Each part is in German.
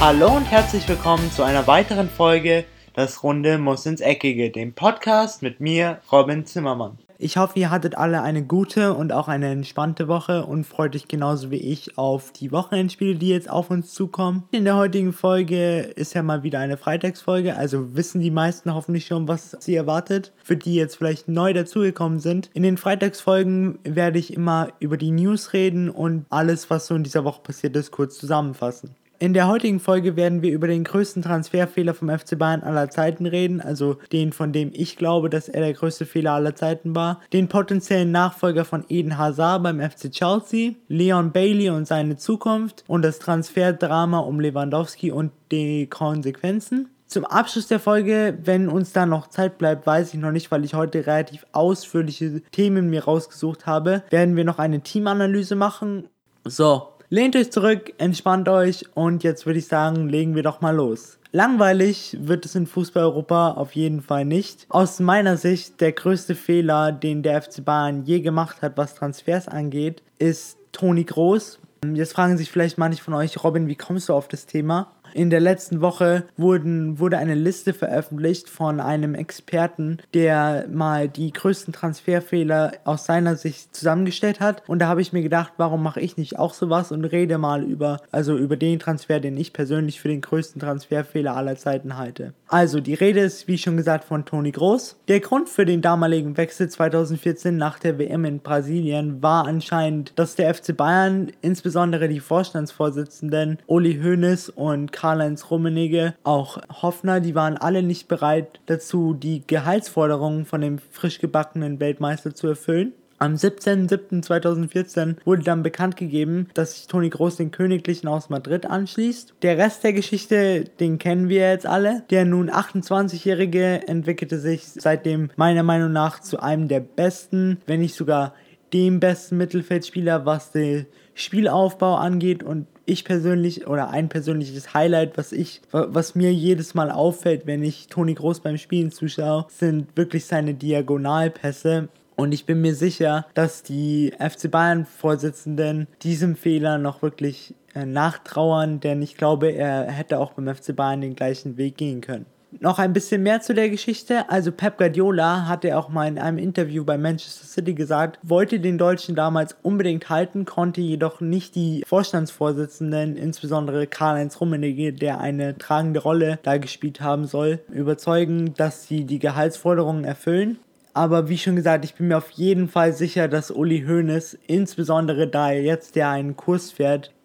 Hallo und herzlich willkommen zu einer weiteren Folge Das Runde muss ins Eckige, dem Podcast mit mir, Robin Zimmermann. Ich hoffe, ihr hattet alle eine gute und auch eine entspannte Woche und freut euch genauso wie ich auf die Wochenendspiele, die jetzt auf uns zukommen. In der heutigen Folge ist ja mal wieder eine Freitagsfolge, also wissen die meisten hoffentlich schon, was sie erwartet. Für die jetzt vielleicht neu dazugekommen sind. In den Freitagsfolgen werde ich immer über die News reden und alles, was so in dieser Woche passiert ist, kurz zusammenfassen. In der heutigen Folge werden wir über den größten Transferfehler vom FC Bayern aller Zeiten reden, also den, von dem ich glaube, dass er der größte Fehler aller Zeiten war, den potenziellen Nachfolger von Eden Hazard beim FC Chelsea, Leon Bailey und seine Zukunft und das Transferdrama um Lewandowski und die Konsequenzen. Zum Abschluss der Folge, wenn uns da noch Zeit bleibt, weiß ich noch nicht, weil ich heute relativ ausführliche Themen mir rausgesucht habe, werden wir noch eine Teamanalyse machen. So, Lehnt euch zurück, entspannt euch und jetzt würde ich sagen, legen wir doch mal los. Langweilig wird es in Fußball Europa auf jeden Fall nicht. Aus meiner Sicht der größte Fehler, den der FC Bayern je gemacht hat, was Transfers angeht, ist Toni Groß. Jetzt fragen sich vielleicht manche von euch, Robin, wie kommst du auf das Thema? In der letzten Woche wurden, wurde eine Liste veröffentlicht von einem Experten, der mal die größten Transferfehler aus seiner Sicht zusammengestellt hat. Und da habe ich mir gedacht, warum mache ich nicht auch sowas und rede mal über, also über den Transfer, den ich persönlich für den größten Transferfehler aller Zeiten halte. Also, die Rede ist, wie schon gesagt, von Toni Groß. Der Grund für den damaligen Wechsel 2014 nach der WM in Brasilien war anscheinend, dass der FC Bayern, insbesondere die Vorstandsvorsitzenden Uli Hoeneß und Karl-Heinz Rummenigge, auch Hoffner, die waren alle nicht bereit dazu, die Gehaltsforderungen von dem frisch gebackenen Weltmeister zu erfüllen. Am 17.07.2014 wurde dann bekannt gegeben, dass sich Toni Groß den Königlichen aus Madrid anschließt. Der Rest der Geschichte, den kennen wir jetzt alle. Der nun 28-Jährige entwickelte sich seitdem meiner Meinung nach zu einem der besten, wenn nicht sogar dem besten Mittelfeldspieler, was den Spielaufbau angeht und ich persönlich oder ein persönliches Highlight, was ich, was mir jedes Mal auffällt, wenn ich Toni Groß beim Spielen zuschaue, sind wirklich seine Diagonalpässe. Und ich bin mir sicher, dass die FC Bayern-Vorsitzenden diesem Fehler noch wirklich äh, nachtrauern, denn ich glaube, er hätte auch beim FC Bayern den gleichen Weg gehen können. Noch ein bisschen mehr zu der Geschichte. Also Pep Guardiola hatte auch mal in einem Interview bei Manchester City gesagt, wollte den Deutschen damals unbedingt halten, konnte jedoch nicht die Vorstandsvorsitzenden, insbesondere Karl-Heinz Rummenigge, der eine tragende Rolle da gespielt haben soll, überzeugen, dass sie die Gehaltsforderungen erfüllen. Aber wie schon gesagt, ich bin mir auf jeden Fall sicher, dass Uli Hoeneß, insbesondere da er jetzt ja einen Kurs fährt, äh,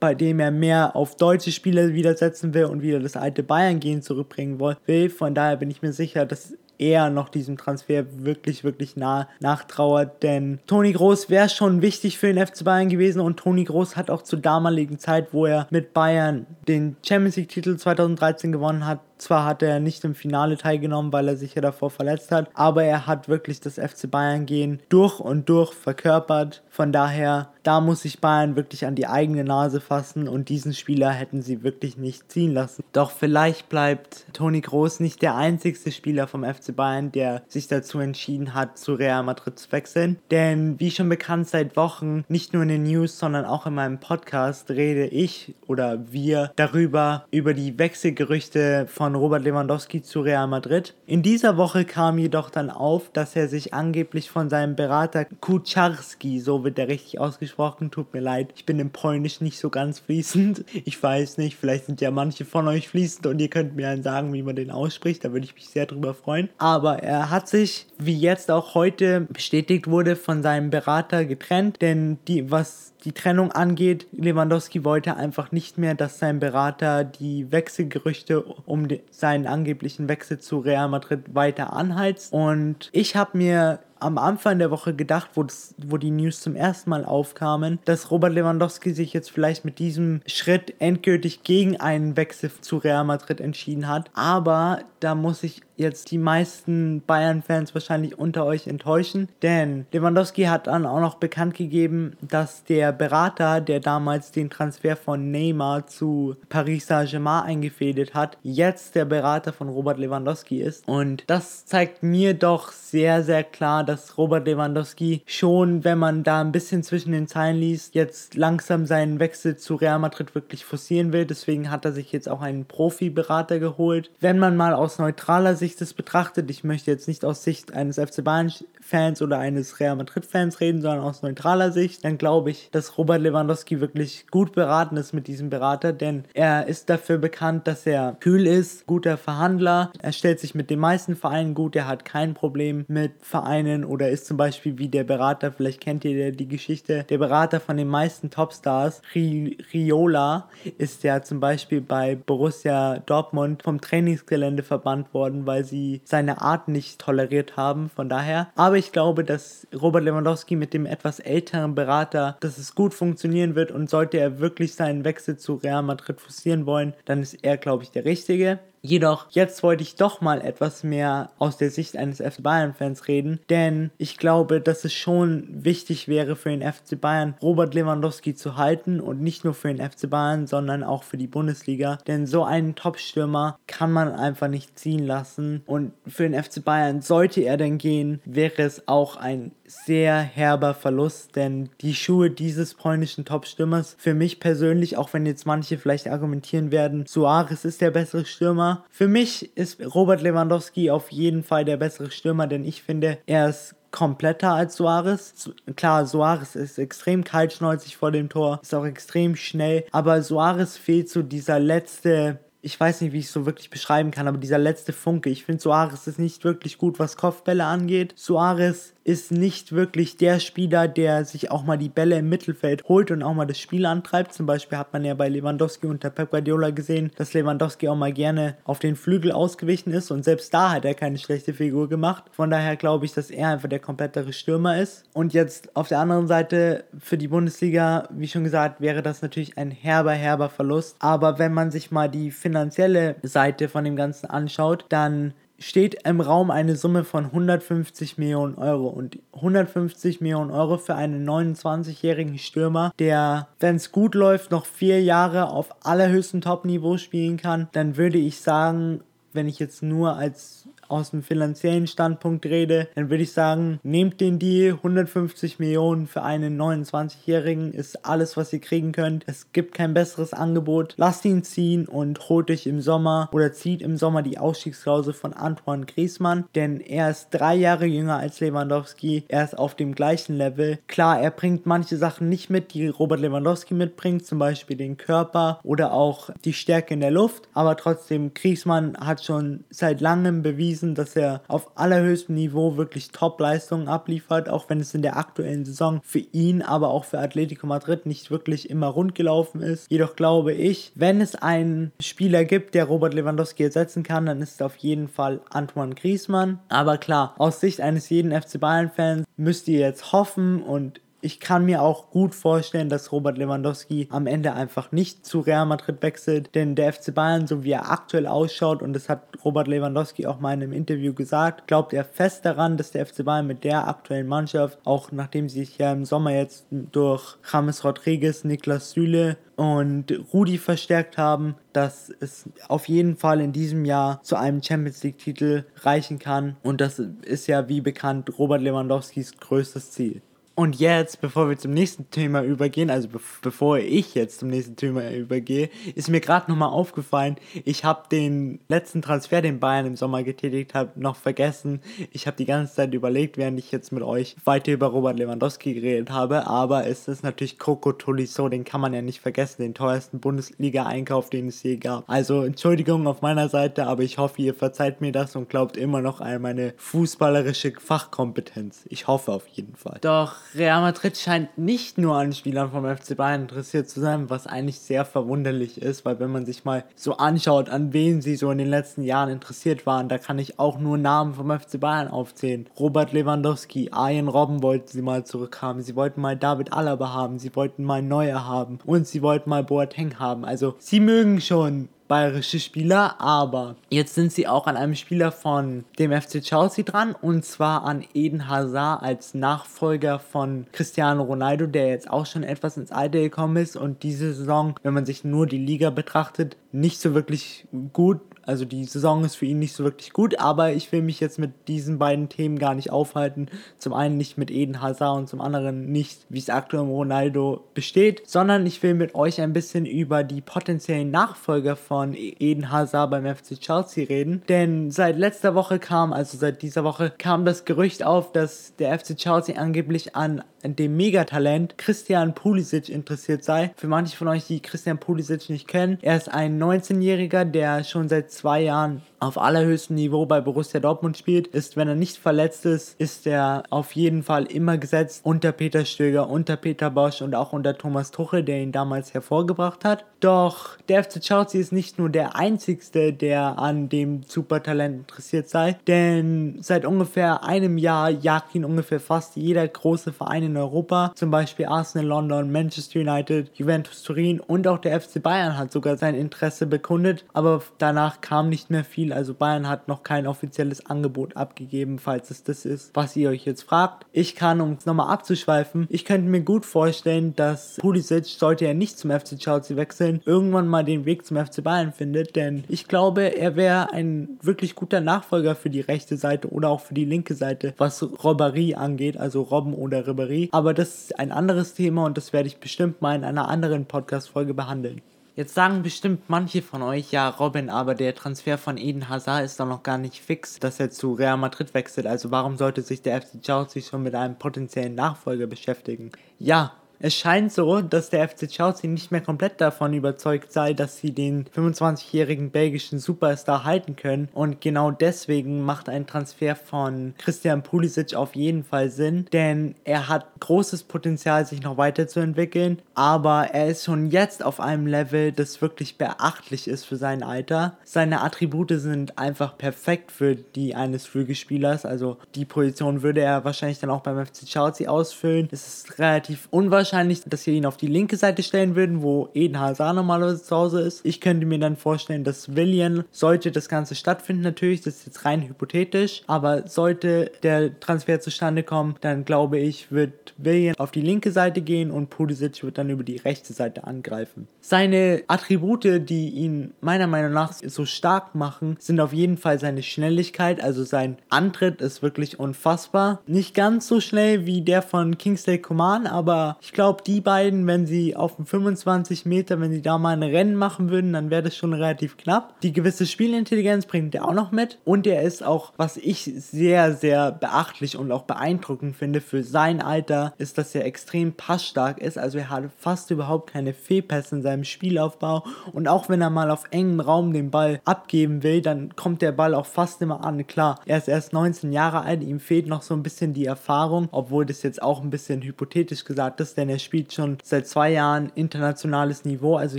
bei dem er mehr auf deutsche Spieler widersetzen will und wieder das alte Bayern-Gehen zurückbringen will. Von daher bin ich mir sicher, dass er noch diesem Transfer wirklich, wirklich nah nachtrauert. Denn Toni Groß wäre schon wichtig für den FC Bayern gewesen und Toni Groß hat auch zur damaligen Zeit, wo er mit Bayern den Champions League-Titel 2013 gewonnen hat, zwar hat er nicht im Finale teilgenommen, weil er sich ja davor verletzt hat, aber er hat wirklich das FC Bayern gehen durch und durch verkörpert. Von daher, da muss sich Bayern wirklich an die eigene Nase fassen und diesen Spieler hätten sie wirklich nicht ziehen lassen. Doch vielleicht bleibt Toni Groß nicht der einzigste Spieler vom FC Bayern, der sich dazu entschieden hat, zu Real Madrid zu wechseln. Denn wie schon bekannt seit Wochen, nicht nur in den News, sondern auch in meinem Podcast rede ich oder wir darüber, über die Wechselgerüchte von von Robert Lewandowski zu Real Madrid. In dieser Woche kam jedoch dann auf, dass er sich angeblich von seinem Berater Kucharski, so wird er richtig ausgesprochen, tut mir leid, ich bin im Polnisch nicht so ganz fließend. Ich weiß nicht, vielleicht sind ja manche von euch fließend und ihr könnt mir dann sagen, wie man den ausspricht, da würde ich mich sehr drüber freuen. Aber er hat sich, wie jetzt auch heute bestätigt wurde, von seinem Berater getrennt, denn die, was die Trennung angeht. Lewandowski wollte einfach nicht mehr, dass sein Berater die Wechselgerüchte um seinen angeblichen Wechsel zu Real Madrid weiter anheizt. Und ich habe mir am Anfang der Woche gedacht, wo, das, wo die News zum ersten Mal aufkamen, dass Robert Lewandowski sich jetzt vielleicht mit diesem Schritt endgültig gegen einen Wechsel zu Real Madrid entschieden hat. Aber da muss ich jetzt die meisten Bayern-Fans wahrscheinlich unter euch enttäuschen, denn Lewandowski hat dann auch noch bekannt gegeben, dass der Berater, der damals den Transfer von Neymar zu Paris Saint-Germain eingefädelt hat, jetzt der Berater von Robert Lewandowski ist. Und das zeigt mir doch sehr, sehr klar, dass Robert Lewandowski schon, wenn man da ein bisschen zwischen den Zeilen liest, jetzt langsam seinen Wechsel zu Real Madrid wirklich forcieren will. Deswegen hat er sich jetzt auch einen Profiberater geholt. Wenn man mal aus neutraler Sicht das betrachtet, ich möchte jetzt nicht aus Sicht eines FC Bayern Fans oder eines Real Madrid Fans reden, sondern aus neutraler Sicht, dann glaube ich, dass Robert Lewandowski wirklich gut beraten ist mit diesem Berater, denn er ist dafür bekannt, dass er kühl ist, guter Verhandler, er stellt sich mit den meisten Vereinen gut, er hat kein Problem mit Vereinen oder ist zum Beispiel wie der Berater, vielleicht kennt ihr die Geschichte, der Berater von den meisten Topstars, Riola, ist ja zum Beispiel bei Borussia Dortmund vom Trainingsgelände verbannt worden, weil sie seine Art nicht toleriert haben, von daher. Aber ich glaube, dass Robert Lewandowski mit dem etwas älteren Berater, dass es gut funktionieren wird und sollte er wirklich seinen Wechsel zu Real Madrid forcieren wollen, dann ist er, glaube ich, der Richtige. Jedoch, jetzt wollte ich doch mal etwas mehr aus der Sicht eines FC Bayern-Fans reden, denn ich glaube, dass es schon wichtig wäre für den FC Bayern, Robert Lewandowski zu halten und nicht nur für den FC Bayern, sondern auch für die Bundesliga, denn so einen Top-Stürmer kann man einfach nicht ziehen lassen und für den FC Bayern, sollte er denn gehen, wäre es auch ein sehr herber Verlust, denn die Schuhe dieses polnischen Top-Stürmers, für mich persönlich, auch wenn jetzt manche vielleicht argumentieren werden, Suarez ist der bessere Stürmer. Für mich ist Robert Lewandowski auf jeden Fall der bessere Stürmer, denn ich finde, er ist kompletter als Suarez. Klar, Suarez ist extrem kaltschnäuzig vor dem Tor, ist auch extrem schnell, aber Suarez fehlt so dieser letzte ich weiß nicht, wie ich es so wirklich beschreiben kann, aber dieser letzte Funke. Ich finde, Suarez ist nicht wirklich gut, was Kopfbälle angeht. Suarez ist nicht wirklich der Spieler, der sich auch mal die Bälle im Mittelfeld holt und auch mal das Spiel antreibt. Zum Beispiel hat man ja bei Lewandowski unter Pep Guardiola gesehen, dass Lewandowski auch mal gerne auf den Flügel ausgewichen ist und selbst da hat er keine schlechte Figur gemacht. Von daher glaube ich, dass er einfach der komplettere Stürmer ist. Und jetzt auf der anderen Seite für die Bundesliga, wie schon gesagt, wäre das natürlich ein herber, herber Verlust. Aber wenn man sich mal die finanzielle Seite von dem Ganzen anschaut, dann steht im Raum eine Summe von 150 Millionen Euro. Und 150 Millionen Euro für einen 29-jährigen Stürmer, der, wenn es gut läuft, noch vier Jahre auf allerhöchstem Top-Niveau spielen kann, dann würde ich sagen, wenn ich jetzt nur als aus dem finanziellen Standpunkt rede, dann würde ich sagen, nehmt den Deal, 150 Millionen für einen 29-Jährigen ist alles, was ihr kriegen könnt. Es gibt kein besseres Angebot. Lasst ihn ziehen und holt euch im Sommer oder zieht im Sommer die Ausstiegsklausel von Antoine Griezmann, denn er ist drei Jahre jünger als Lewandowski. Er ist auf dem gleichen Level. Klar, er bringt manche Sachen nicht mit, die Robert Lewandowski mitbringt, zum Beispiel den Körper oder auch die Stärke in der Luft, aber trotzdem, Griezmann hat schon seit langem bewiesen, bewiesen, dass er auf allerhöchstem Niveau wirklich Top-Leistungen abliefert, auch wenn es in der aktuellen Saison für ihn, aber auch für Atletico Madrid nicht wirklich immer rund gelaufen ist. Jedoch glaube ich, wenn es einen Spieler gibt, der Robert Lewandowski ersetzen kann, dann ist es auf jeden Fall Antoine Griezmann. Aber klar, aus Sicht eines jeden FC Bayern-Fans müsst ihr jetzt hoffen und ich kann mir auch gut vorstellen, dass Robert Lewandowski am Ende einfach nicht zu Real Madrid wechselt, denn der FC Bayern, so wie er aktuell ausschaut, und das hat Robert Lewandowski auch mal in einem Interview gesagt, glaubt er fest daran, dass der FC Bayern mit der aktuellen Mannschaft, auch nachdem sie sich ja im Sommer jetzt durch James Rodriguez, Niklas Süle und Rudi verstärkt haben, dass es auf jeden Fall in diesem Jahr zu einem Champions League Titel reichen kann und das ist ja wie bekannt Robert Lewandowskis größtes Ziel. Und jetzt, bevor wir zum nächsten Thema übergehen, also be bevor ich jetzt zum nächsten Thema übergehe, ist mir gerade nochmal aufgefallen, ich habe den letzten Transfer, den Bayern im Sommer getätigt hat, noch vergessen. Ich habe die ganze Zeit überlegt, während ich jetzt mit euch weiter über Robert Lewandowski geredet habe, aber es ist natürlich Coco Tolisso, den kann man ja nicht vergessen, den teuersten Bundesliga-Einkauf, den es je gab. Also Entschuldigung auf meiner Seite, aber ich hoffe, ihr verzeiht mir das und glaubt immer noch an meine fußballerische Fachkompetenz. Ich hoffe auf jeden Fall. Doch Real Madrid scheint nicht nur an Spielern vom FC Bayern interessiert zu sein, was eigentlich sehr verwunderlich ist, weil wenn man sich mal so anschaut, an wen sie so in den letzten Jahren interessiert waren, da kann ich auch nur Namen vom FC Bayern aufzählen. Robert Lewandowski, Arjen Robben wollten sie mal zurückhaben, sie wollten mal David Alaba haben, sie wollten mal Neuer haben und sie wollten mal Boateng haben. Also sie mögen schon bayerische Spieler, aber jetzt sind sie auch an einem Spieler von dem FC Chelsea dran und zwar an Eden Hazard als Nachfolger von Cristiano Ronaldo, der jetzt auch schon etwas ins Alter gekommen ist. Und diese Saison, wenn man sich nur die Liga betrachtet, nicht so wirklich gut Also die Saison ist für ihn nicht so wirklich gut, aber ich will mich jetzt mit diesen beiden Themen gar nicht aufhalten. Zum einen nicht mit Eden Hazard und zum anderen nicht, wie es aktuell um Ronaldo besteht, sondern ich will mit euch ein bisschen über die potenziellen Nachfolger von Eden Hazard beim FC Chelsea reden. Denn seit letzter Woche kam, also seit dieser Woche, kam das Gerücht auf, dass der FC Chelsea angeblich an dem Megatalent Christian Pulisic interessiert sei. Für manche von euch, die Christian Pulisic nicht kennen, er ist ein 19-Jähriger, der schon seit zwei Jahren auf allerhöchstem Niveau bei Borussia Dortmund spielt, ist, wenn er nicht verletzt ist, ist er auf jeden Fall immer gesetzt unter Peter Stöger, unter Peter Bosch und auch unter Thomas Tuchel, der ihn damals hervorgebracht hat. Doch der FC Chelsea ist nicht nur der einzigste, der an dem Supertalent interessiert sei, denn seit ungefähr einem Jahr jagt ihn ungefähr fast jeder große Verein in Europa, zum Beispiel Arsenal London, Manchester United, Juventus Turin und auch der FC Bayern hat sogar sein Interesse bekundet, aber danach kam nicht mehr viel Spiel. Also Bayern hat noch kein offizielles Angebot abgegeben, falls es das ist, was ihr euch jetzt fragt. Ich kann, um es nochmal abzuschweifen, ich könnte mir gut vorstellen, dass Pulisic, sollte er nicht zum FC Chelsea wechseln, irgendwann mal den Weg zum FC Bayern findet, denn ich glaube, er wäre ein wirklich guter Nachfolger für die rechte Seite oder auch für die linke Seite, was Robberie angeht, also Robben oder Ribéry. Aber das ist ein anderes Thema und das werde ich bestimmt mal in einer anderen Podcast-Folge behandeln. Jetzt sagen bestimmt manche von euch, ja, Robin, aber der Transfer von Eden Hazard ist doch noch gar nicht fix, dass er zu Real Madrid wechselt. Also warum sollte sich der FC Chelsea schon mit einem potenziellen Nachfolger beschäftigen? Ja, es scheint so, dass der FC Chelsea nicht mehr komplett davon überzeugt sei, dass sie den 25-jährigen belgischen Superstar halten können. Und genau deswegen macht ein Transfer von Christian Pulisic auf jeden Fall Sinn, denn er hat großes Potenzial, sich noch weiterzuentwickeln. Aber er ist schon jetzt auf einem Level, das wirklich beachtlich ist für sein Alter. Seine Attribute sind einfach perfekt für die eines Flügelspielers. Also die Position würde er wahrscheinlich dann auch beim FC Chelsea ausfüllen. Es ist relativ unwahrscheinlich unwahrscheinlich, dass sie ihn auf die linke Seite stellen würden, wo Eden Hazard normalerweise zu Hause ist. Ich könnte mir dann vorstellen, dass William, sollte das Ganze stattfinden, natürlich, das ist jetzt rein hypothetisch, aber sollte der Transfer zustande kommen, dann glaube ich, wird William auf die linke Seite gehen und Pulisic wird dann über die rechte Seite angreifen. Seine Attribute, die ihn meiner Meinung nach so stark machen, sind auf jeden Fall seine Schnelligkeit, also sein Antritt ist wirklich unfassbar. Nicht ganz so schnell wie der von Kingsley Coman, aber ich glaube, die beiden, wenn sie auf 25 Meter, wenn sie da mal ein Rennen machen würden, dann wäre das schon relativ knapp. Die gewisse Spielintelligenz bringt er auch noch mit. Und er ist auch, was ich sehr, sehr beachtlich und auch beeindruckend finde für sein Alter, ist, dass er extrem passstark ist. Also er hat fast überhaupt keine Fehlpässe in seinem Spielaufbau. Und auch wenn er mal auf engem Raum den Ball abgeben will, dann kommt der Ball auch fast immer an. Klar, er ist erst 19 Jahre alt, ihm fehlt noch so ein bisschen die Erfahrung, obwohl das jetzt auch ein bisschen hypothetisch gesagt ist, denn denn er spielt schon seit zwei Jahren internationales Niveau, also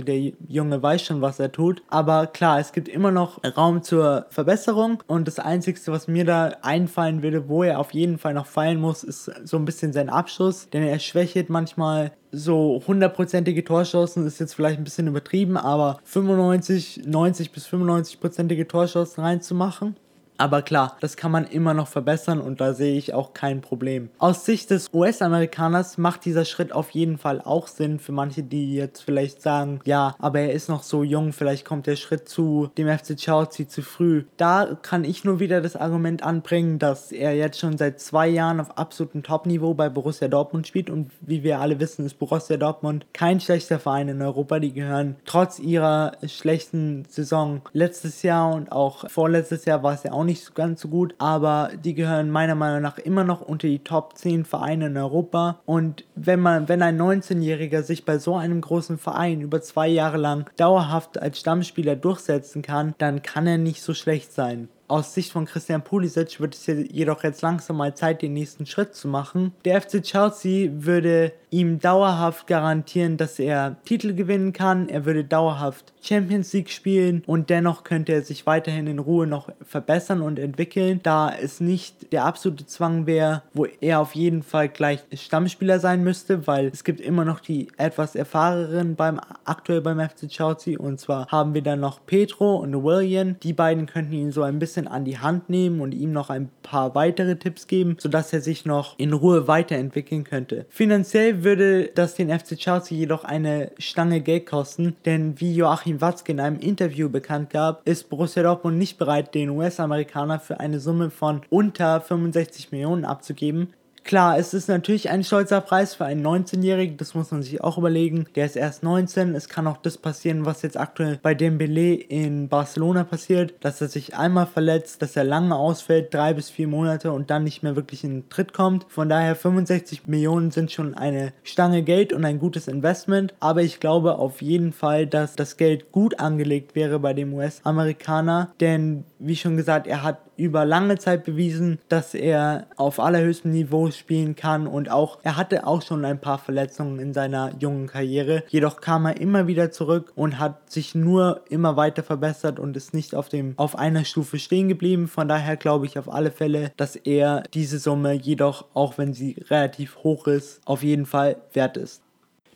der Junge weiß schon, was er tut. Aber klar, es gibt immer noch Raum zur Verbesserung. Und das Einzige, was mir da einfallen würde, wo er auf jeden Fall noch fallen muss, ist so ein bisschen sein Abschluss, denn er schwächelt manchmal so hundertprozentige Torschancen ist jetzt vielleicht ein bisschen übertrieben, aber 95, 90 bis 95-prozentige Torschancen reinzumachen aber klar, das kann man immer noch verbessern und da sehe ich auch kein Problem. Aus Sicht des US-Amerikaners macht dieser Schritt auf jeden Fall auch Sinn für manche, die jetzt vielleicht sagen, ja, aber er ist noch so jung, vielleicht kommt der Schritt zu dem FC Chelsea zu früh. Da kann ich nur wieder das Argument anbringen, dass er jetzt schon seit zwei Jahren auf absolutem Top-Niveau bei Borussia Dortmund spielt und wie wir alle wissen, ist Borussia Dortmund kein schlechter Verein in Europa. Die gehören trotz ihrer schlechten Saison letztes Jahr und auch vorletztes Jahr war es ja auch nicht nicht ganz so gut, aber die gehören meiner Meinung nach immer noch unter die Top 10 Vereine in Europa. Und wenn man, wenn ein 19-Jähriger sich bei so einem großen Verein über zwei Jahre lang dauerhaft als Stammspieler durchsetzen kann, dann kann er nicht so schlecht sein. Aus Sicht von Christian Pulisic wird es jedoch jetzt langsam mal Zeit, den nächsten Schritt zu machen. Der FC Chelsea würde ihm dauerhaft garantieren, dass er Titel gewinnen kann. Er würde dauerhaft Champions League spielen und dennoch könnte er sich weiterhin in Ruhe noch verbessern und entwickeln, da es nicht der absolute Zwang wäre, wo er auf jeden Fall gleich Stammspieler sein müsste, weil es gibt immer noch die etwas erfahreneren beim aktuell beim FC Chelsea und zwar haben wir dann noch Petro und William. Die beiden könnten ihn so ein bisschen bisschen an die Hand nehmen und ihm noch ein paar weitere Tipps geben, sodass er sich noch in Ruhe weiterentwickeln könnte. Finanziell würde das den FC Chelsea jedoch eine Stange Geld kosten, denn wie Joachim Watzke in einem Interview bekannt gab, ist Borussia Dortmund nicht bereit, den US-Amerikaner für eine Summe von unter 65 Millionen abzugeben. Klar, es ist natürlich ein stolzer Preis für einen 19-Jährigen, das muss man sich auch überlegen. Der ist erst 19, es kann auch das passieren, was jetzt aktuell bei Dembele in Barcelona passiert, dass er sich einmal verletzt, dass er lange ausfällt, drei bis vier Monate und dann nicht mehr wirklich in den Tritt kommt. Von daher 65 Millionen sind schon eine Stange Geld und ein gutes Investment, aber ich glaube auf jeden Fall, dass das Geld gut angelegt wäre bei dem US-Amerikaner, denn wie schon gesagt, er hat über lange Zeit bewiesen, dass er auf allerhöchstem Niveau spielen kann und auch er hatte auch schon ein paar Verletzungen in seiner jungen Karriere. Jedoch kam er immer wieder zurück und hat sich nur immer weiter verbessert und ist nicht auf dem auf einer Stufe stehen geblieben. Von daher glaube ich auf alle Fälle, dass er diese Summe jedoch auch wenn sie relativ hoch ist, auf jeden Fall wert ist.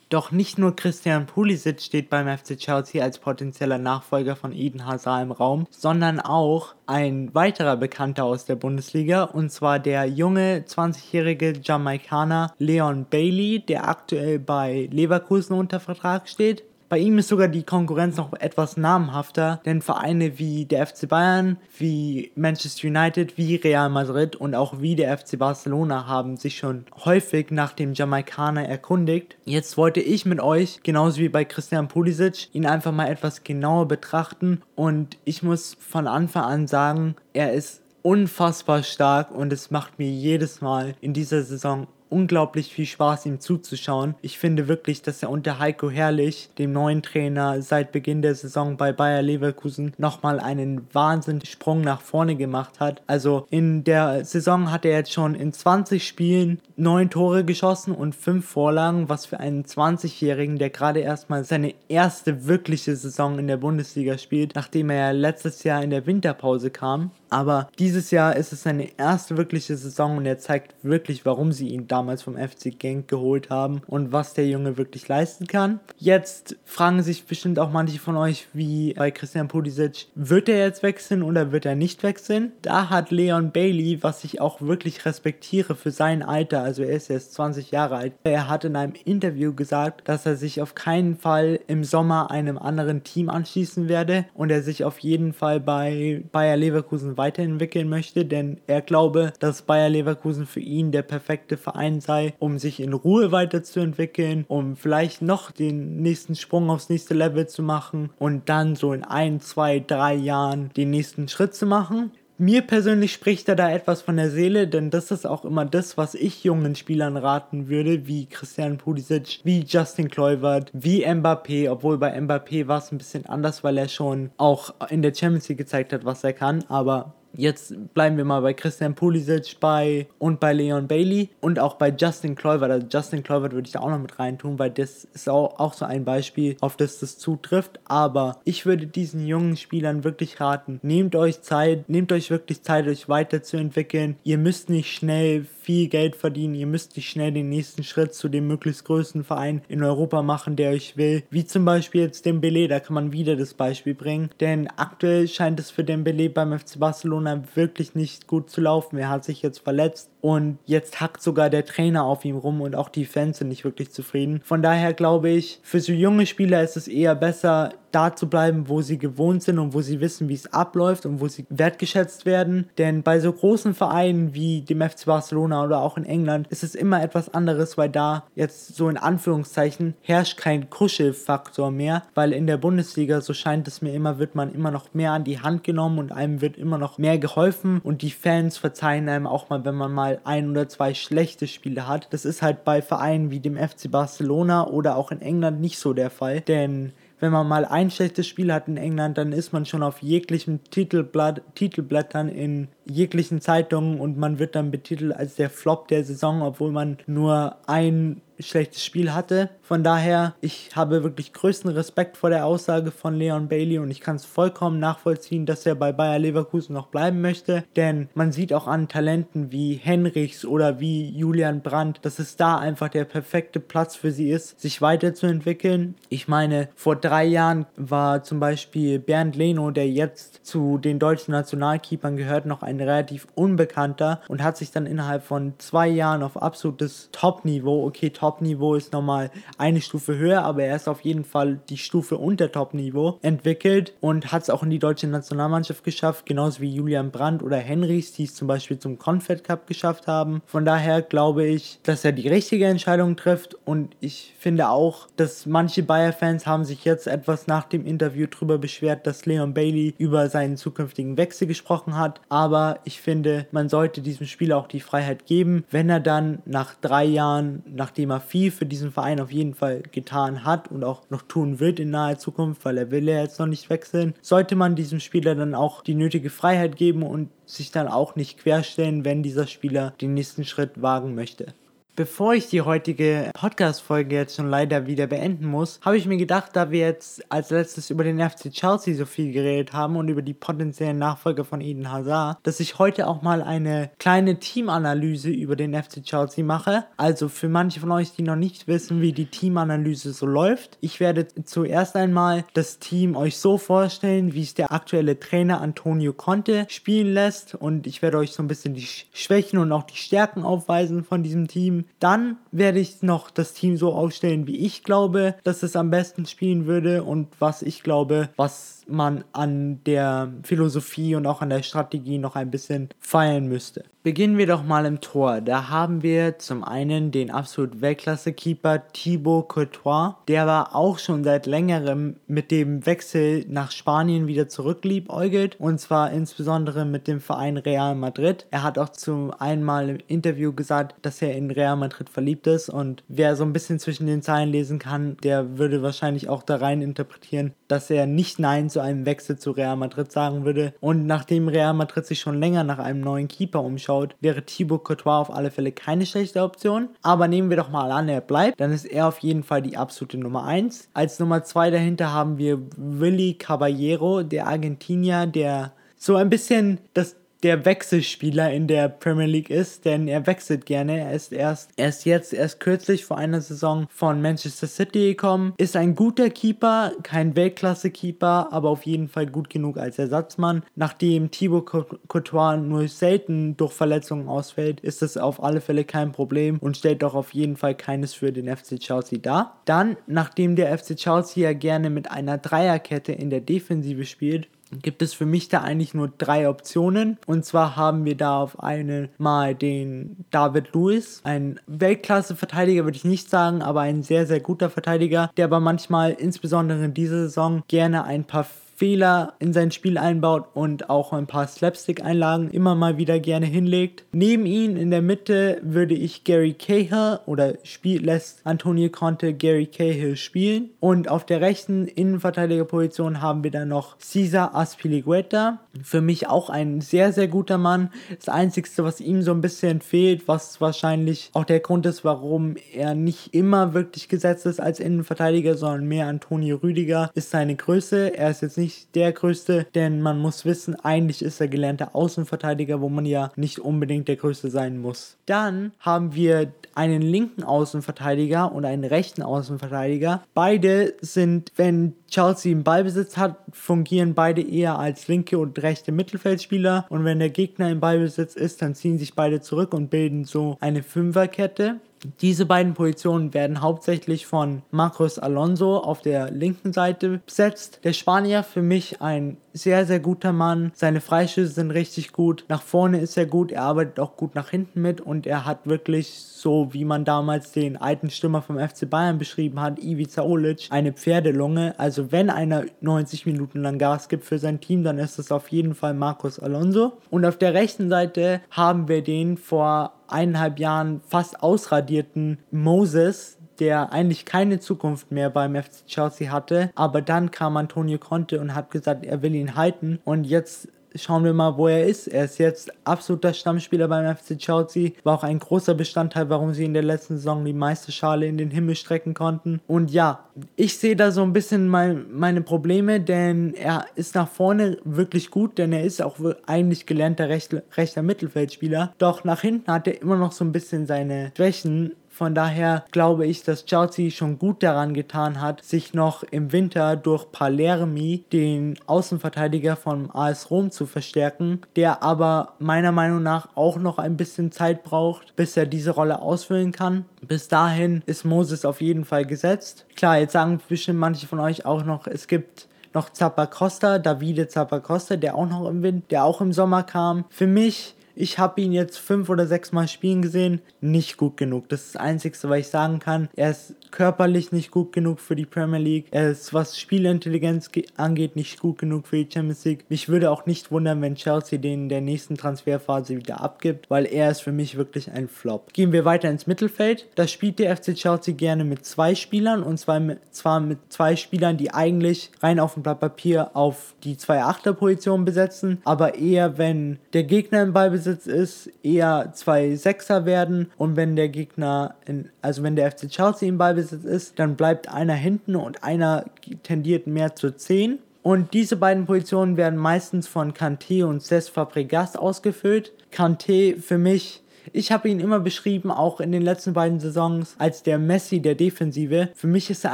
Doch nicht nur Christian Pulisic steht beim FC Chelsea als potenzieller Nachfolger von Eden Hazard im Raum, sondern auch ein weiterer Bekannter aus der Bundesliga und zwar der junge 20-jährige Jamaikaner Leon Bailey, der aktuell bei Leverkusen unter Vertrag steht. Bei ihm ist sogar die Konkurrenz noch etwas namhafter, denn Vereine wie der FC Bayern, wie Manchester United, wie Real Madrid und auch wie der FC Barcelona haben sich schon häufig nach dem Jamaikaner erkundigt. Jetzt wollte ich mit euch, genauso wie bei Christian Pulisic, ihn einfach mal etwas genauer betrachten und ich muss von Anfang an sagen, er ist unfassbar stark und es macht mir jedes Mal in dieser Saison unglaublich viel Spaß, ihm zuzuschauen. Ich finde wirklich, dass er unter Heiko Herrlich, dem neuen Trainer seit Beginn der Saison bei Bayer Leverkusen, nochmal einen Wahnsinnssprung nach vorne gemacht hat. Also in der Saison hat er jetzt schon in 20 Spielen neun Tore geschossen und fünf Vorlagen, was für einen 20-Jährigen, der gerade erstmal seine erste wirkliche Saison in der Bundesliga spielt, nachdem er ja letztes Jahr in der Winterpause kam. Aber dieses Jahr ist es seine erste wirkliche Saison und er zeigt wirklich, warum sie ihn damals vom FC Genk geholt haben und was der Junge wirklich leisten kann. Jetzt fragen sich bestimmt auch manche von euch, wie bei Christian Pulisic, wird er jetzt wechseln oder wird er nicht wechseln? Da hat Leon Bailey, was ich auch wirklich respektiere für sein Alter, also er ist jetzt 20 Jahre alt, er hat in einem Interview gesagt, dass er sich auf keinen Fall im Sommer einem anderen Team anschließen werde und er sich auf jeden Fall bei Bayer Leverkusen weiterentwickeln möchte, denn er glaube, dass Bayer Leverkusen für ihn der perfekte Verein sei, um sich in Ruhe weiterzuentwickeln, um vielleicht noch den nächsten Sprung aufs nächste Level zu machen und dann so in ein, zwei, drei Jahren den nächsten Schritt zu machen. Mir persönlich spricht er da etwas von der Seele, denn das ist auch immer das, was ich jungen Spielern raten würde, wie Christian Pulisic, wie Justin Kluivert, wie Mbappé, obwohl bei Mbappé war es ein bisschen anders, weil er schon auch in der Champions League gezeigt hat, was er kann, aber Jetzt bleiben wir mal bei Christian Pulisic bei und bei Leon Bailey und auch bei Justin Kluivert. Also Justin Kluivert würde ich da auch noch mit reintun, weil das ist auch, auch so ein Beispiel, auf das das zutrifft. Aber ich würde diesen jungen Spielern wirklich raten, nehmt euch Zeit, nehmt euch wirklich Zeit, euch weiterzuentwickeln. Ihr müsst nicht schnell viel Geld verdienen, ihr müsst nicht schnell den nächsten Schritt zu dem möglichst größten Verein in Europa machen, der euch will. Wie zum Beispiel jetzt den Belay, da kann man wieder das Beispiel bringen. Denn aktuell scheint es für den Belay beim FC Barcelona wirklich nicht gut zu laufen. Er hat sich jetzt verletzt und jetzt hackt sogar der Trainer auf ihm rum und auch die Fans sind nicht wirklich zufrieden. Von daher glaube ich, für so junge Spieler ist es eher besser, da zu bleiben, wo sie gewohnt sind und wo sie wissen, wie es abläuft und wo sie wertgeschätzt werden. Denn bei so großen Vereinen wie dem FC Barcelona oder auch in England ist es immer etwas anderes, weil da jetzt so in Anführungszeichen herrscht kein Kuschelfaktor mehr, weil in der Bundesliga, so scheint es mir immer, wird man immer noch mehr an die Hand genommen und einem wird immer noch mehr geholfen und die Fans verzeihen einem auch mal, wenn man mal ein oder zwei schlechte Spiele hat. Das ist halt bei Vereinen wie dem FC Barcelona oder auch in England nicht so der Fall, denn wenn man mal ein schlechtes Spiel hat in England, dann ist man schon auf jeglichen Titelblatt, Titelblättern in jeglichen Zeitungen und man wird dann betitelt als der Flop der Saison, obwohl man nur ein schlechtes Spiel hatte. Von daher, ich habe wirklich größten Respekt vor der Aussage von Leon Bailey und ich kann es vollkommen nachvollziehen, dass er bei Bayer Leverkusen noch bleiben möchte. Denn man sieht auch an Talenten wie Henrichs oder wie Julian Brandt, dass es da einfach der perfekte Platz für sie ist, sich weiterzuentwickeln. Ich meine, vor drei Jahren war zum Beispiel Bernd Leno, der jetzt zu den deutschen Nationalkeepern gehört, noch ein relativ unbekannter und hat sich dann innerhalb von zwei Jahren auf absolutes Top-Niveau, okay, Top-Niveau ist nochmal eine Stufe höher, aber er ist auf jeden Fall die Stufe unter Top-Niveau entwickelt und hat es auch in die deutsche Nationalmannschaft geschafft, genauso wie Julian Brandt oder Henrys, die es zum Beispiel zum Confed Cup geschafft haben. Von daher glaube ich, dass er die richtige Entscheidung trifft und ich finde auch, dass manche Bayer-Fans haben sich jetzt etwas nach dem Interview darüber beschwert, dass Leon Bailey über seinen zukünftigen Wechsel gesprochen hat, aber ich finde, man sollte diesem Spieler auch die Freiheit geben, wenn er dann nach drei Jahren, nachdem er viel für diesen Verein auf jeden Fall getan hat und auch noch tun wird in naher Zukunft, weil er will ja jetzt noch nicht wechseln, sollte man diesem Spieler dann auch die nötige Freiheit geben und sich dann auch nicht querstellen, wenn dieser Spieler den nächsten Schritt wagen möchte. Bevor ich die heutige Podcast-Folge jetzt schon leider wieder beenden muss, habe ich mir gedacht, da wir jetzt als letztes über den FC Chelsea so viel geredet haben und über die potenziellen Nachfolger von Eden Hazard, dass ich heute auch mal eine kleine Teamanalyse über den FC Chelsea mache. Also für manche von euch, die noch nicht wissen, wie die Teamanalyse so läuft. Ich werde zuerst einmal das Team euch so vorstellen, wie es der aktuelle Trainer Antonio Conte spielen lässt und ich werde euch so ein bisschen die Schwächen und auch die Stärken aufweisen von diesem Team dann werde ich noch das Team so aufstellen, wie ich glaube, dass es am besten spielen würde und was ich glaube, was man an der Philosophie und auch an der Strategie noch ein bisschen feilen müsste. Beginnen wir doch mal im Tor. Da haben wir zum einen den absolut Weltklasse-Keeper Thibaut Courtois. Der war auch schon seit längerem mit dem Wechsel nach Spanien wieder zurückliebäugelt und zwar insbesondere mit dem Verein Real Madrid. Er hat auch zum einmal im Interview gesagt, dass er in Real Madrid verliebt ist und wer so ein bisschen zwischen den Zeilen lesen kann, der würde wahrscheinlich auch da rein interpretieren, dass er nicht Nein zu einem Wechsel zu Real Madrid sagen würde. Und nachdem Real Madrid sich schon länger nach einem neuen Keeper umschaut, wäre Thibaut Courtois auf alle Fälle keine schlechte Option. Aber nehmen wir doch mal an, er bleibt, dann ist er auf jeden Fall die absolute Nummer 1. Als Nummer 2 dahinter haben wir Willy Caballero, der Argentinier, der so ein bisschen das der Wechselspieler in der Premier League ist, denn er wechselt gerne. Er ist erst, erst jetzt, erst kürzlich vor einer Saison von Manchester City gekommen. Ist ein guter Keeper, kein Weltklasse-Keeper, aber auf jeden Fall gut genug als Ersatzmann. Nachdem Thibaut Courtois nur selten durch Verletzungen ausfällt, ist das auf alle Fälle kein Problem und stellt doch auf jeden Fall keines für den FC Chelsea dar. Dann, nachdem der FC Chelsea ja gerne mit einer Dreierkette in der Defensive spielt, gibt es für mich da eigentlich nur drei Optionen. Und zwar haben wir da auf eine mal den David Lewis, ein Weltklasse-Verteidiger würde ich nicht sagen, aber ein sehr, sehr guter Verteidiger, der aber manchmal insbesondere in dieser Saison gerne ein paar Fehler in sein Spiel einbaut und auch ein paar Slapstick-Einlagen immer mal wieder gerne hinlegt. Neben ihm in der Mitte würde ich Gary Cahill oder spiel, lässt Antonio Conte Gary Cahill spielen. Und auf der rechten Innenverteidigerposition haben wir dann noch Cesar Aspilicueta. Für mich auch ein sehr, sehr guter Mann. Das Einzige, was ihm so ein bisschen fehlt, was wahrscheinlich auch der Grund ist, warum er nicht immer wirklich gesetzt ist als Innenverteidiger, sondern mehr Antonio Rüdiger, ist seine Größe. Er ist jetzt nicht nicht der größte, denn man muss wissen, eigentlich ist er gelernter Außenverteidiger, wo man ja nicht unbedingt der größte sein muss. Dann haben wir einen linken Außenverteidiger und einen rechten Außenverteidiger. Beide sind, wenn Chelsea einen Ballbesitz hat, fungieren beide eher als linke und rechte Mittelfeldspieler und wenn der Gegner im Ballbesitz ist, dann ziehen sich beide zurück und bilden so eine Fünferkette. Diese beiden Positionen werden hauptsächlich von Marcos Alonso auf der linken Seite besetzt. Der Spanier für mich ein sehr, sehr guter Mann. Seine Freischüsse sind richtig gut. Nach vorne ist er gut. Er arbeitet auch gut nach hinten mit und er hat wirklich so, wie man damals den alten Stürmer vom FC Bayern beschrieben hat, Ivica Olic, eine Pferdelunge. Also wenn einer 90 Minuten lang Gas gibt für sein Team, dann ist es auf jeden Fall Marcos Alonso. Und auf der rechten Seite haben wir den vor eineinhalb Jahren fast ausradierten Moses, der eigentlich keine Zukunft mehr beim FC Chelsea hatte. Aber dann kam Antonio Conte und hat gesagt, er will ihn halten. Und jetzt schauen wir mal, wo er ist. Er ist jetzt absoluter Stammspieler beim FC Chelsea, war auch ein großer Bestandteil, warum sie in der letzten Saison die Meisterschale in den Himmel strecken konnten. Und ja, ich sehe da so ein bisschen mein, meine Probleme, denn er ist nach vorne wirklich gut, denn er ist auch eigentlich gelernter rechter, rechter Mittelfeldspieler. Doch nach hinten hat er immer noch so ein bisschen seine Schwächen von daher glaube ich, dass Chelsea schon gut daran getan hat, sich noch im Winter durch Palermi, den Außenverteidiger von AS Rom, zu verstärken, der aber meiner Meinung nach auch noch ein bisschen Zeit braucht, bis er diese Rolle ausfüllen kann. Bis dahin ist Moses auf jeden Fall gesetzt. Klar, jetzt sagen bestimmt manche von euch auch noch, es gibt noch Zappacosta, Davide Zappacosta, der auch noch im Wind, der auch im Sommer kam. Für mich ich habe ihn jetzt fünf oder sechs Mal spielen gesehen. Nicht gut genug. Das ist das Einzige, was ich sagen kann. Er ist körperlich nicht gut genug für die Premier League. Er ist, was Spielintelligenz angeht, nicht gut genug für die Champions League. Mich würde auch nicht wundern, wenn Chelsea den in der nächsten Transferphase wieder abgibt, weil er ist für mich wirklich ein Flop. Gehen wir weiter ins Mittelfeld. Da spielt der FC Chelsea gerne mit zwei Spielern und zwar mit, zwar mit zwei Spielern, die eigentlich rein auf dem Blatt Papier auf die zwei Achterpositionen besetzen, aber eher wenn der Gegner im Ball Ballbesitz ist, eher zwei Sechser werden und wenn der Gegner, in, also wenn der FC Chelsea im Ballbesitz ist, dann bleibt einer hinten und einer tendiert mehr zu 10. Und diese beiden Positionen werden meistens von Kanté und Cesc Fabregas ausgefüllt. Kanté für mich ich habe ihn immer beschrieben, auch in den letzten beiden Saisons, als der Messi der Defensive. Für mich ist er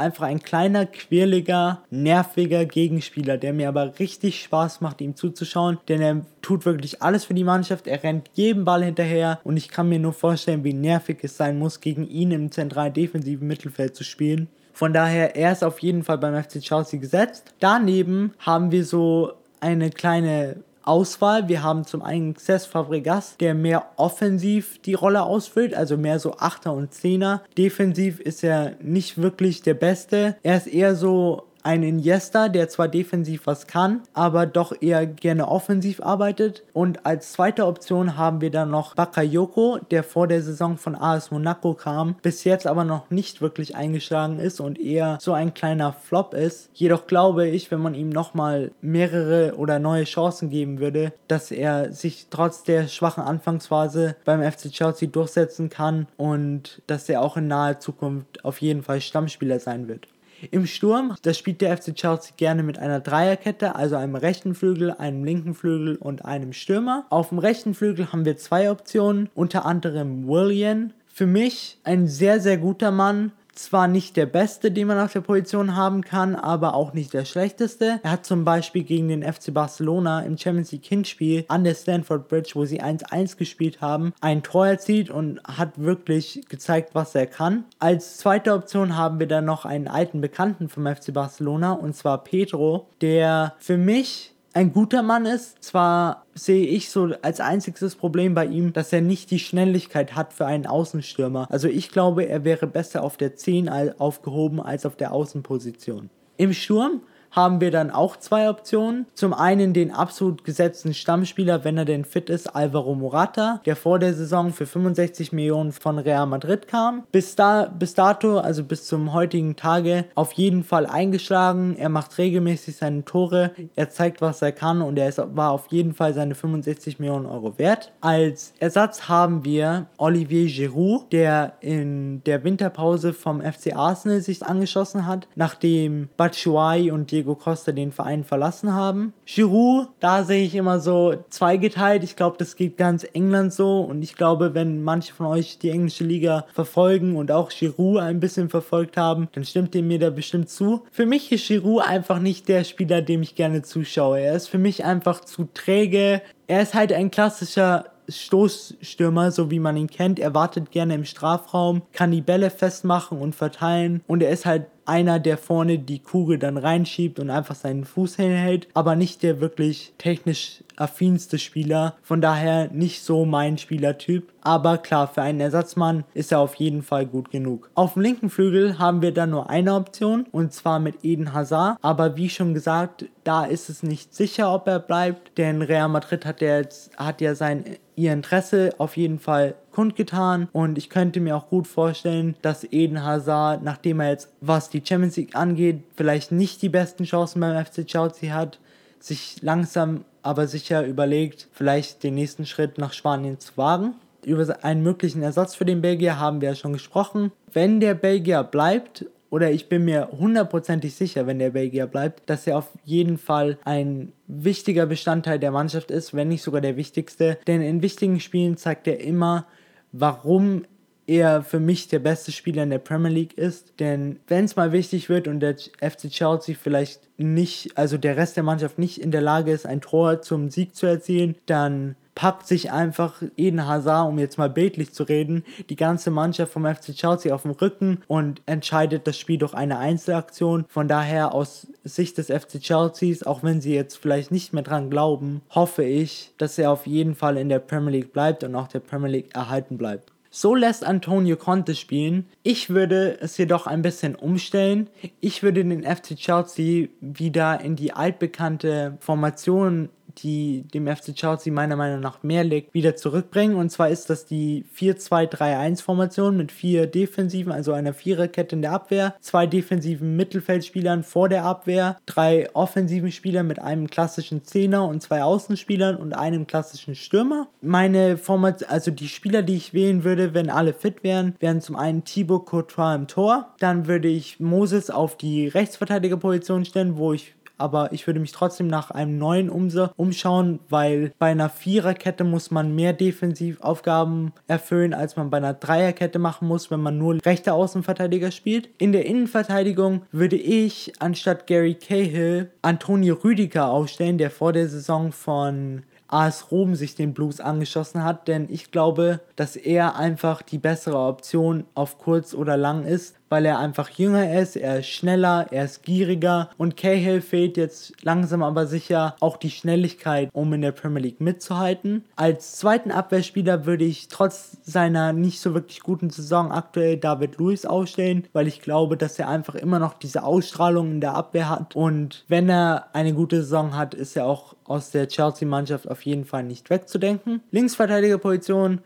einfach ein kleiner, quirliger, nerviger Gegenspieler, der mir aber richtig Spaß macht, ihm zuzuschauen, denn er tut wirklich alles für die Mannschaft. Er rennt jedem Ball hinterher und ich kann mir nur vorstellen, wie nervig es sein muss, gegen ihn im zentralen defensiven Mittelfeld zu spielen. Von daher, er ist auf jeden Fall beim FC Chelsea gesetzt. Daneben haben wir so eine kleine Auswahl. Wir haben zum einen Cesc Fabregas, der mehr offensiv die Rolle ausfüllt, also mehr so Achter und Zehner. Defensiv ist er nicht wirklich der Beste. Er ist eher so ein Iniesta, der zwar defensiv was kann, aber doch eher gerne offensiv arbeitet. Und als zweite Option haben wir dann noch Bakayoko, der vor der Saison von AS Monaco kam, bis jetzt aber noch nicht wirklich eingeschlagen ist und eher so ein kleiner Flop ist. Jedoch glaube ich, wenn man ihm nochmal mehrere oder neue Chancen geben würde, dass er sich trotz der schwachen Anfangsphase beim FC Chelsea durchsetzen kann und dass er auch in naher Zukunft auf jeden Fall Stammspieler sein wird. Im Sturm, da spielt der FC Chelsea gerne mit einer Dreierkette, also einem rechten Flügel, einem linken Flügel und einem Stürmer. Auf dem rechten Flügel haben wir zwei Optionen, unter anderem William. Für mich ein sehr, sehr guter Mann, zwar nicht der beste, den man auf der Position haben kann, aber auch nicht der schlechteste. Er hat zum Beispiel gegen den FC Barcelona im Champions League Hinspiel an der Stanford Bridge, wo sie 1-1 gespielt haben, ein Tor erzielt und hat wirklich gezeigt, was er kann. Als zweite Option haben wir dann noch einen alten Bekannten vom FC Barcelona und zwar Pedro, der für mich ein guter Mann ist. Zwar sehe ich so als einziges Problem bei ihm, dass er nicht die Schnelligkeit hat für einen Außenstürmer. Also ich glaube, er wäre besser auf der 10 aufgehoben als auf der Außenposition. Im Sturm haben wir dann auch zwei Optionen. Zum einen den absolut gesetzten Stammspieler, wenn er denn fit ist, Alvaro Morata, der vor der Saison für 65 Millionen von Real Madrid kam. Bis, da, bis dato, also bis zum heutigen Tage, auf jeden Fall eingeschlagen. Er macht regelmäßig seine Tore, er zeigt, was er kann und er ist, war auf jeden Fall seine 65 Millionen Euro wert. Als Ersatz haben wir Olivier Giroud, der in der Winterpause vom FC Arsenal sich angeschossen hat, nachdem Batshuayi und Diego Diego Costa den Verein verlassen haben. Giroud, da sehe ich immer so zweigeteilt. Ich glaube, das geht ganz England so und ich glaube, wenn manche von euch die englische Liga verfolgen und auch Giroud ein bisschen verfolgt haben, dann stimmt ihr mir da bestimmt zu. Für mich ist Giroud einfach nicht der Spieler, dem ich gerne zuschaue. Er ist für mich einfach zu träge. Er ist halt ein klassischer Stoßstürmer, so wie man ihn kennt. Er wartet gerne im Strafraum, kann die Bälle festmachen und verteilen und er ist halt einer, der vorne die Kugel dann reinschiebt und einfach seinen Fuß hinhält, aber nicht der wirklich technisch affinste Spieler. Von daher nicht so mein Spielertyp. Aber klar, für einen Ersatzmann ist er auf jeden Fall gut genug. Auf dem linken Flügel haben wir dann nur eine Option und zwar mit Eden Hazard. Aber wie schon gesagt, da ist es nicht sicher, ob er bleibt, denn Real Madrid hat ja, jetzt, hat ja sein ihr Interesse auf jeden Fall kundgetan und ich könnte mir auch gut vorstellen, dass Eden Hazard, nachdem er jetzt was die Champions League angeht, vielleicht nicht die besten Chancen beim FC Chelsea hat, sich langsam aber sicher überlegt, vielleicht den nächsten Schritt nach Spanien zu wagen. Über einen möglichen Ersatz für den Belgier haben wir ja schon gesprochen. Wenn der Belgier bleibt, oder ich bin mir hundertprozentig sicher, wenn der Belgier bleibt, dass er auf jeden Fall ein wichtiger Bestandteil der Mannschaft ist, wenn nicht sogar der wichtigste. Denn in wichtigen Spielen zeigt er immer, warum er für mich der beste Spieler in der Premier League ist. Denn wenn es mal wichtig wird und der FC Chelsea vielleicht nicht, also der Rest der Mannschaft nicht in der Lage ist, ein Tor zum Sieg zu erzielen, dann packt sich einfach Eden Hazard, um jetzt mal bildlich zu reden, die ganze Mannschaft vom FC Chelsea auf dem Rücken und entscheidet das Spiel durch eine Einzelaktion. Von daher aus Sicht des FC Chelseas, auch wenn sie jetzt vielleicht nicht mehr dran glauben, hoffe ich, dass er auf jeden Fall in der Premier League bleibt und auch der Premier League erhalten bleibt. So lässt Antonio Conte spielen. Ich würde es jedoch ein bisschen umstellen. Ich würde den FC Chelsea wieder in die altbekannte Formation die dem FC Chelsea meiner Meinung nach mehr liegt, wieder zurückbringen. Und zwar ist das die 4-2-3-1-Formation mit vier Defensiven, also einer Viererkette in der Abwehr, zwei defensiven Mittelfeldspielern vor der Abwehr, drei offensiven Spieler mit einem klassischen Zehner und zwei Außenspielern und einem klassischen Stürmer. Meine Formation, also die Spieler, die ich wählen würde, wenn alle fit wären, wären zum einen Thibaut Courtois im Tor, dann würde ich Moses auf die Rechtsverteidigerposition stellen, wo ich aber ich würde mich trotzdem nach einem neuen umschauen, weil bei einer Viererkette muss man mehr Defensivaufgaben erfüllen, als man bei einer Dreierkette machen muss, wenn man nur rechte Außenverteidiger spielt. In der Innenverteidigung würde ich anstatt Gary Cahill Antonio Rüdiger aufstellen, der vor der Saison von AS Rom sich den Blues angeschossen hat, denn ich glaube, dass er einfach die bessere Option auf kurz oder lang ist, weil er einfach jünger ist, er ist schneller, er ist gieriger und Cahill fehlt jetzt langsam aber sicher auch die Schnelligkeit, um in der Premier League mitzuhalten. Als zweiten Abwehrspieler würde ich trotz seiner nicht so wirklich guten Saison aktuell David Lewis aufstellen, weil ich glaube, dass er einfach immer noch diese Ausstrahlung in der Abwehr hat und wenn er eine gute Saison hat, ist er auch aus der Chelsea-Mannschaft auf jeden Fall nicht wegzudenken. Linksverteidigerposition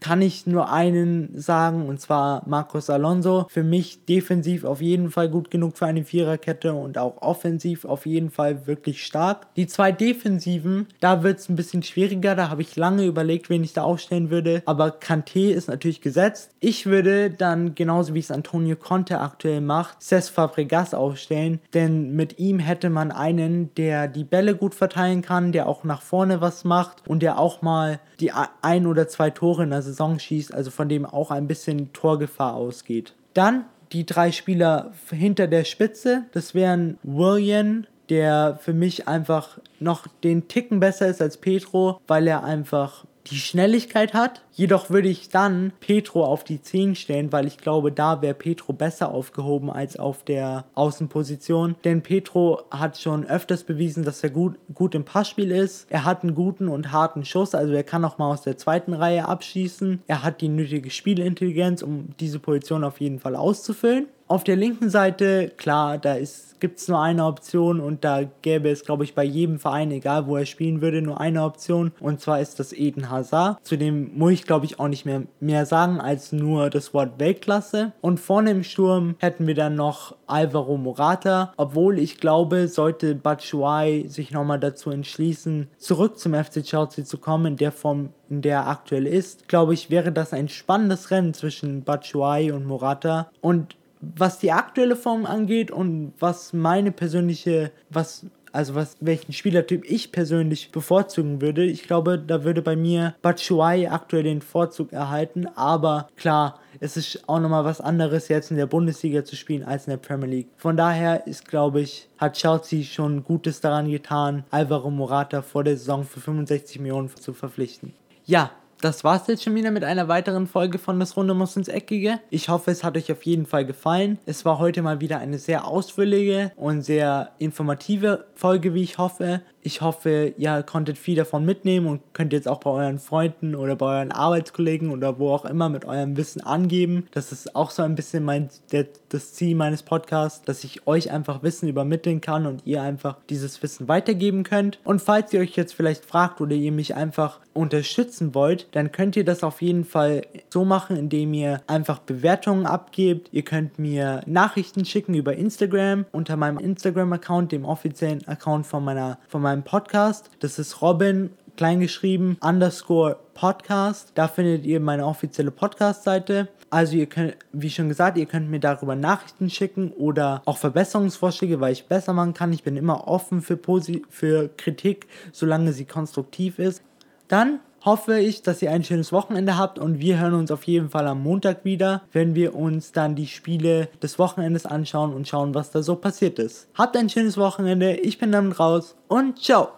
kann ich nur einen sagen und zwar Marcos Alonso. Für mich defensiv auf jeden Fall gut genug für eine Viererkette und auch offensiv auf jeden Fall wirklich stark. Die zwei Defensiven, da wird es ein bisschen schwieriger. Da habe ich lange überlegt, wen ich da aufstellen würde. Aber Kanté ist natürlich gesetzt. Ich würde dann, genauso wie es Antonio Conte aktuell macht, Cesc Fabregas aufstellen. Denn mit ihm hätte man einen, der die Bälle gut verteilen kann, der auch nach vorne was macht und der auch mal die ein oder zwei Tore in der Saison schießt. Also von dem auch ein bisschen Torgefahr ausgeht. Dann die drei Spieler hinter der Spitze. Das wären William, der für mich einfach noch den Ticken besser ist als Petro, weil er einfach die Schnelligkeit hat. Jedoch würde ich dann Petro auf die 10 stellen, weil ich glaube, da wäre Petro besser aufgehoben als auf der Außenposition. Denn Petro hat schon öfters bewiesen, dass er gut, gut im Passspiel ist. Er hat einen guten und harten Schuss, also er kann auch mal aus der zweiten Reihe abschießen. Er hat die nötige Spielintelligenz, um diese Position auf jeden Fall auszufüllen. Auf der linken Seite, klar, da gibt es nur eine Option und da gäbe es, glaube ich, bei jedem Verein, egal wo er spielen würde, nur eine Option. Und zwar ist das Eden Hazard. Zu dem muss ich, glaube ich, auch nicht mehr, mehr sagen als nur das Wort Weltklasse. Und vorne im Sturm hätten wir dann noch Alvaro Morata. Obwohl ich glaube, sollte Batshuayi sich nochmal dazu entschließen, zurück zum FC Chelsea zu kommen, in der Form, in der er aktuell ist, glaube ich, wäre das ein spannendes Rennen zwischen Batshuayi und Morata. Und was die aktuelle Form angeht und was meine persönliche, was also was welchen Spielertyp ich persönlich bevorzugen würde. Ich glaube, da würde bei mir Batshuayi aktuell den Vorzug erhalten, aber klar, es ist auch nochmal was anderes jetzt in der Bundesliga zu spielen als in der Premier League. Von daher ist, glaube ich, hat Chelsea schon Gutes daran getan, Alvaro Morata vor der Saison für 65 Millionen zu verpflichten. Ja, das war's jetzt schon wieder mit einer weiteren Folge von Das Runde muss ins Eckige. Ich hoffe, es hat euch auf jeden Fall gefallen. Es war heute mal wieder eine sehr ausführliche und sehr informative Folge, wie ich hoffe. Ich hoffe, ihr konntet viel davon mitnehmen und könnt jetzt auch bei euren Freunden oder bei euren Arbeitskollegen oder wo auch immer mit eurem Wissen angeben. Das ist auch so ein bisschen mein, der, das Ziel meines Podcasts, dass ich euch einfach Wissen übermitteln kann und ihr einfach dieses Wissen weitergeben könnt. Und falls ihr euch jetzt vielleicht fragt oder ihr mich einfach unterstützen wollt, dann könnt ihr das auf jeden Fall so machen, indem ihr einfach Bewertungen abgebt. Ihr könnt mir Nachrichten schicken über Instagram unter meinem Instagram-Account, dem offiziellen Account von, meiner, von meinem Podcast. Das ist Robin kleingeschrieben, underscore Podcast. Da findet ihr meine offizielle Podcast-Seite. Also ihr könnt, wie schon gesagt, ihr könnt mir darüber Nachrichten schicken oder auch Verbesserungsvorschläge, weil ich besser machen kann. Ich bin immer offen für, Posi für Kritik, solange sie konstruktiv ist. Dann hoffe ich, dass ihr ein schönes Wochenende habt und wir hören uns auf jeden Fall am Montag wieder, wenn wir uns dann die Spiele des Wochenendes anschauen und schauen, was da so passiert ist. Habt ein schönes Wochenende, ich bin damit raus und ciao!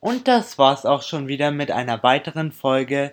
Und das war's auch schon wieder mit einer weiteren Folge